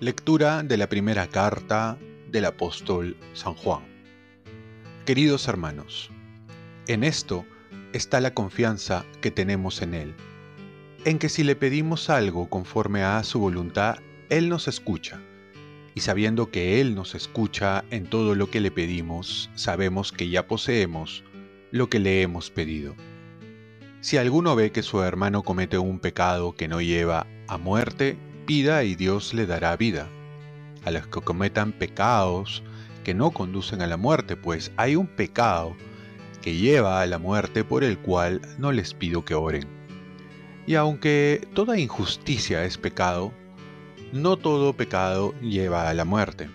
Lectura de la primera carta del apóstol San Juan. Queridos hermanos, en esto está la confianza que tenemos en Él, en que si le pedimos algo conforme a su voluntad, Él nos escucha. Y sabiendo que Él nos escucha en todo lo que le pedimos, sabemos que ya poseemos lo que le hemos pedido. Si alguno ve que su hermano comete un pecado que no lleva a muerte, pida y Dios le dará vida. A los que cometan pecados que no conducen a la muerte, pues hay un pecado que lleva a la muerte por el cual no les pido que oren. Y aunque toda injusticia es pecado, no todo pecado lleva a la muerte.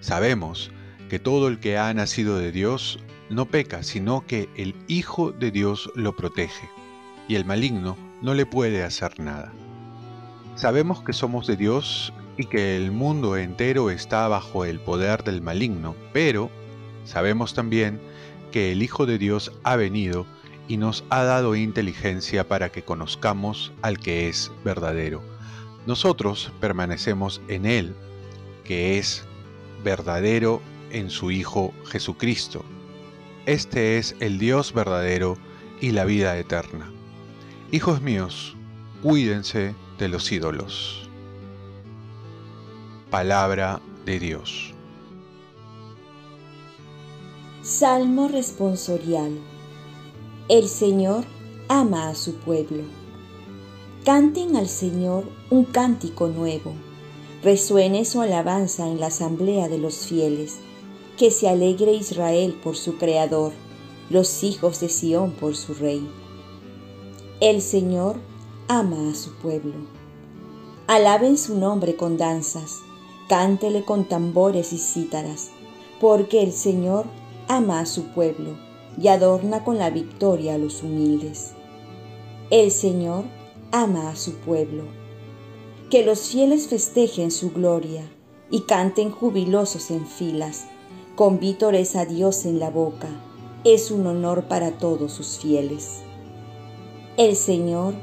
Sabemos que todo el que ha nacido de Dios no peca, sino que el Hijo de Dios lo protege, y el maligno no le puede hacer nada. Sabemos que somos de Dios y que el mundo entero está bajo el poder del maligno, pero sabemos también que el Hijo de Dios ha venido y nos ha dado inteligencia para que conozcamos al que es verdadero. Nosotros permanecemos en Él, que es verdadero en su Hijo Jesucristo. Este es el Dios verdadero y la vida eterna. Hijos míos, cuídense de los ídolos. Palabra de Dios. Salmo responsorial. El Señor ama a su pueblo. Canten al Señor un cántico nuevo. Resuene su alabanza en la asamblea de los fieles. Que se alegre Israel por su Creador, los hijos de Sión por su Rey. El Señor ama a su pueblo. Alaben su nombre con danzas, cántele con tambores y cítaras, porque el Señor ama a su pueblo y adorna con la victoria a los humildes. El Señor ama a su pueblo. Que los fieles festejen su gloria y canten jubilosos en filas, con vítores a Dios en la boca. Es un honor para todos sus fieles. El Señor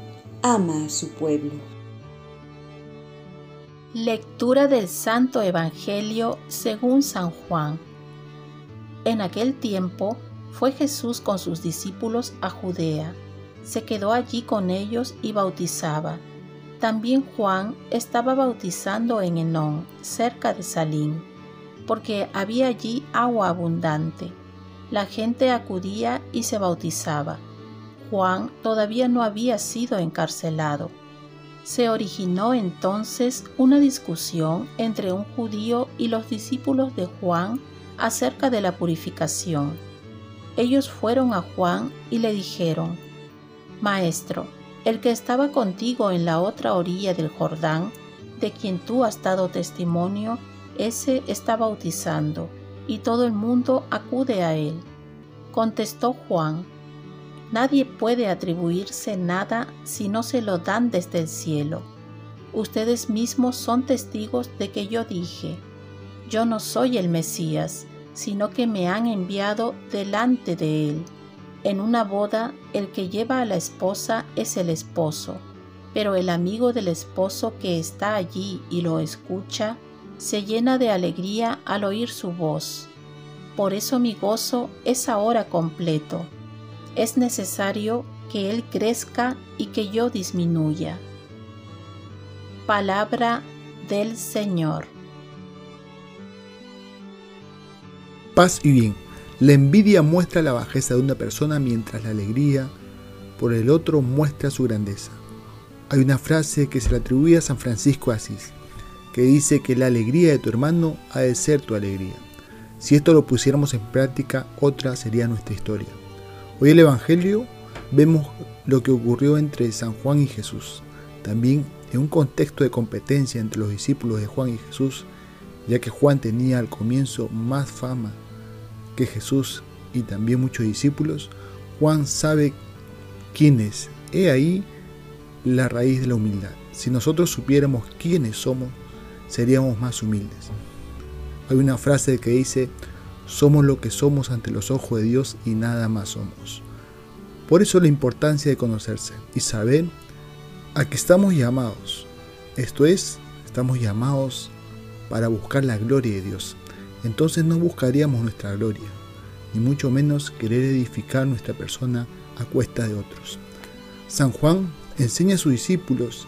ama a su pueblo. Lectura del Santo Evangelio según San Juan. En aquel tiempo fue Jesús con sus discípulos a Judea. Se quedó allí con ellos y bautizaba. También Juan estaba bautizando en Enón, cerca de Salim, porque había allí agua abundante. La gente acudía y se bautizaba Juan todavía no había sido encarcelado. Se originó entonces una discusión entre un judío y los discípulos de Juan acerca de la purificación. Ellos fueron a Juan y le dijeron, Maestro, el que estaba contigo en la otra orilla del Jordán, de quien tú has dado testimonio, ese está bautizando, y todo el mundo acude a él. Contestó Juan, Nadie puede atribuirse nada si no se lo dan desde el cielo. Ustedes mismos son testigos de que yo dije, yo no soy el Mesías, sino que me han enviado delante de él. En una boda el que lleva a la esposa es el esposo, pero el amigo del esposo que está allí y lo escucha, se llena de alegría al oír su voz. Por eso mi gozo es ahora completo es necesario que Él crezca y que yo disminuya. Palabra del Señor. Paz y bien. La envidia muestra la bajeza de una persona mientras la alegría por el otro muestra su grandeza. Hay una frase que se le atribuye a San Francisco Asís, que dice que la alegría de tu hermano ha de ser tu alegría. Si esto lo pusiéramos en práctica, otra sería nuestra historia. Hoy en el Evangelio vemos lo que ocurrió entre San Juan y Jesús. También en un contexto de competencia entre los discípulos de Juan y Jesús, ya que Juan tenía al comienzo más fama que Jesús y también muchos discípulos, Juan sabe quién es. He ahí la raíz de la humildad. Si nosotros supiéramos quiénes somos, seríamos más humildes. Hay una frase que dice, somos lo que somos ante los ojos de Dios y nada más somos. Por eso la importancia de conocerse y saber a qué estamos llamados. Esto es, estamos llamados para buscar la gloria de Dios. Entonces no buscaríamos nuestra gloria, ni mucho menos querer edificar nuestra persona a cuesta de otros. San Juan enseña a sus discípulos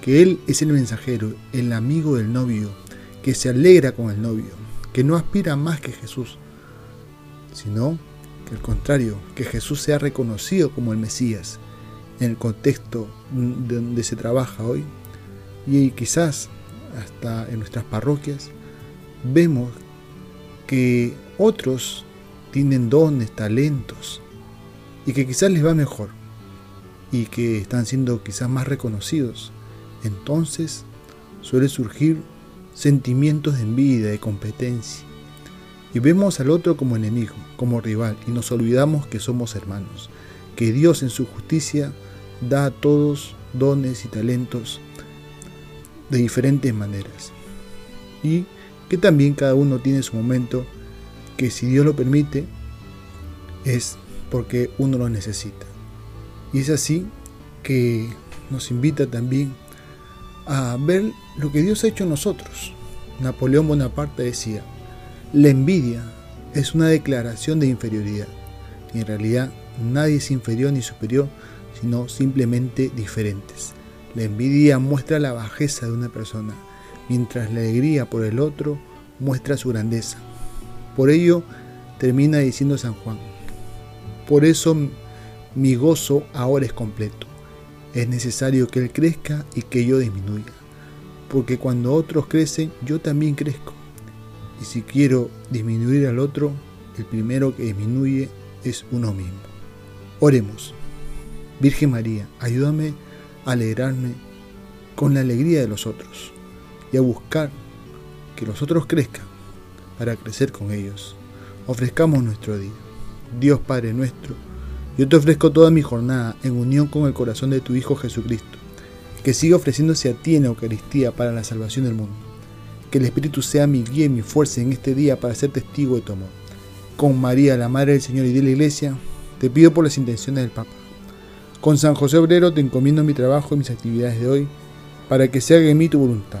que Él es el mensajero, el amigo del novio, que se alegra con el novio, que no aspira más que Jesús, sino que al contrario, que Jesús sea reconocido como el Mesías en el contexto donde se trabaja hoy y quizás hasta en nuestras parroquias vemos que otros tienen dones, talentos y que quizás les va mejor y que están siendo quizás más reconocidos. Entonces suele surgir sentimientos de envidia, de competencia. Y vemos al otro como enemigo, como rival, y nos olvidamos que somos hermanos, que Dios en su justicia da a todos dones y talentos de diferentes maneras. Y que también cada uno tiene su momento que si Dios lo permite es porque uno lo necesita. Y es así que nos invita también a ver lo que Dios ha hecho en nosotros. Napoleón Bonaparte decía, la envidia es una declaración de inferioridad. Y en realidad nadie es inferior ni superior, sino simplemente diferentes. La envidia muestra la bajeza de una persona, mientras la alegría por el otro muestra su grandeza. Por ello termina diciendo San Juan, por eso mi gozo ahora es completo es necesario que Él crezca y que yo disminuya. Porque cuando otros crecen, yo también crezco. Y si quiero disminuir al otro, el primero que disminuye es uno mismo. Oremos. Virgen María, ayúdame a alegrarme con la alegría de los otros y a buscar que los otros crezcan para crecer con ellos. Ofrezcamos nuestro día. Dios Padre nuestro, yo te ofrezco toda mi jornada en unión con el corazón de tu Hijo Jesucristo, que siga ofreciéndose a ti en Eucaristía para la salvación del mundo. Que el Espíritu sea mi guía y mi fuerza en este día para ser testigo de tu amor. Con María, la Madre del Señor y de la Iglesia, te pido por las intenciones del Papa. Con San José Obrero te encomiendo mi trabajo y mis actividades de hoy, para que se haga en mí tu voluntad.